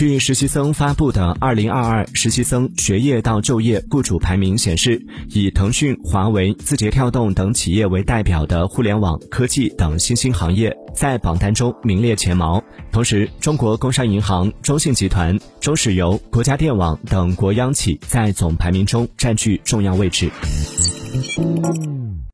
据实习生发布的二零二二实习生学业到就业雇主排名显示以腾讯华为字节跳动等企业为代表的互联网科技等新兴行业在榜单中名列前茅。同时中国工商银行中信集团中石油国家电网等国央企在总排名中占据重要位置。